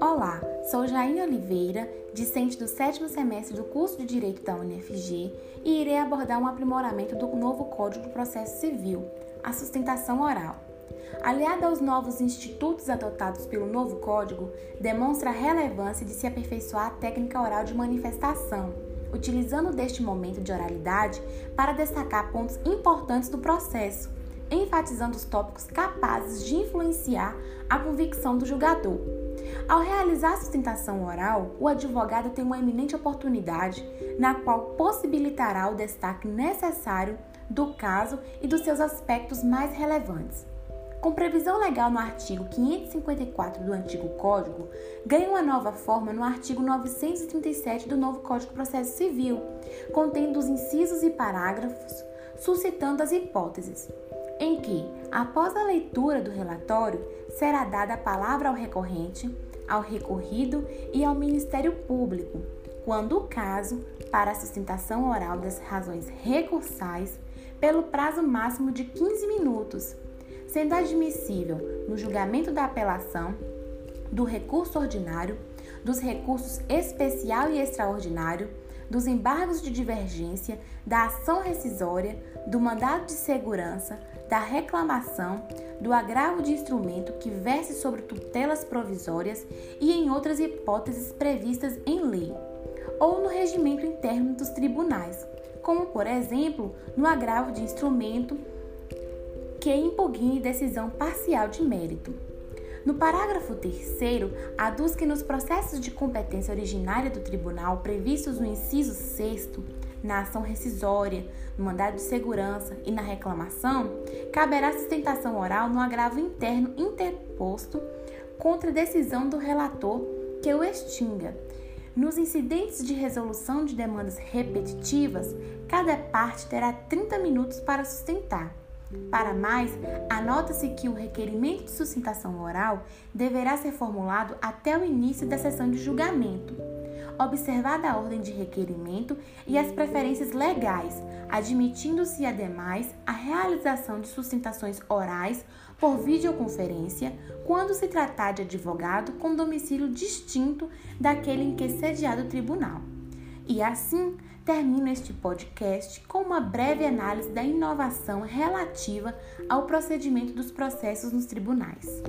Olá, sou Jaine Oliveira, discente do sétimo semestre do curso de Direito da UNFG e irei abordar um aprimoramento do novo Código do Processo Civil, a sustentação oral. Aliada aos novos institutos adotados pelo novo Código, demonstra a relevância de se aperfeiçoar a técnica oral de manifestação, utilizando deste momento de oralidade para destacar pontos importantes do processo, enfatizando os tópicos capazes de influenciar a convicção do julgador. Ao realizar a sustentação oral, o advogado tem uma eminente oportunidade na qual possibilitará o destaque necessário do caso e dos seus aspectos mais relevantes. Com previsão legal no artigo 554 do antigo Código, ganha uma nova forma no artigo 937 do novo Código de Processo Civil, contendo os incisos e parágrafos, suscitando as hipóteses, em que, após a leitura do relatório, será dada a palavra ao recorrente, ao recorrido e ao Ministério Público, quando o caso, para a sustentação oral das razões recursais, pelo prazo máximo de 15 minutos sendo admissível no julgamento da apelação, do recurso ordinário, dos recursos especial e extraordinário, dos embargos de divergência, da ação rescisória, do mandado de segurança, da reclamação, do agravo de instrumento que verse sobre tutelas provisórias e em outras hipóteses previstas em lei, ou no regimento interno dos tribunais, como, por exemplo, no agravo de instrumento que impugne decisão parcial de mérito. No parágrafo 3, aduz que nos processos de competência originária do tribunal previstos no inciso 6, na ação rescisória, no mandado de segurança e na reclamação, caberá sustentação oral no agravo interno interposto contra decisão do relator que o extinga. Nos incidentes de resolução de demandas repetitivas, cada parte terá 30 minutos para sustentar. Para mais, anota-se que o requerimento de sustentação oral deverá ser formulado até o início da sessão de julgamento, observada a ordem de requerimento e as preferências legais, admitindo-se ademais a realização de sustentações orais por videoconferência quando se tratar de advogado com domicílio distinto daquele em que é sediado o tribunal. E assim, termino este podcast com uma breve análise da inovação relativa ao procedimento dos processos nos tribunais.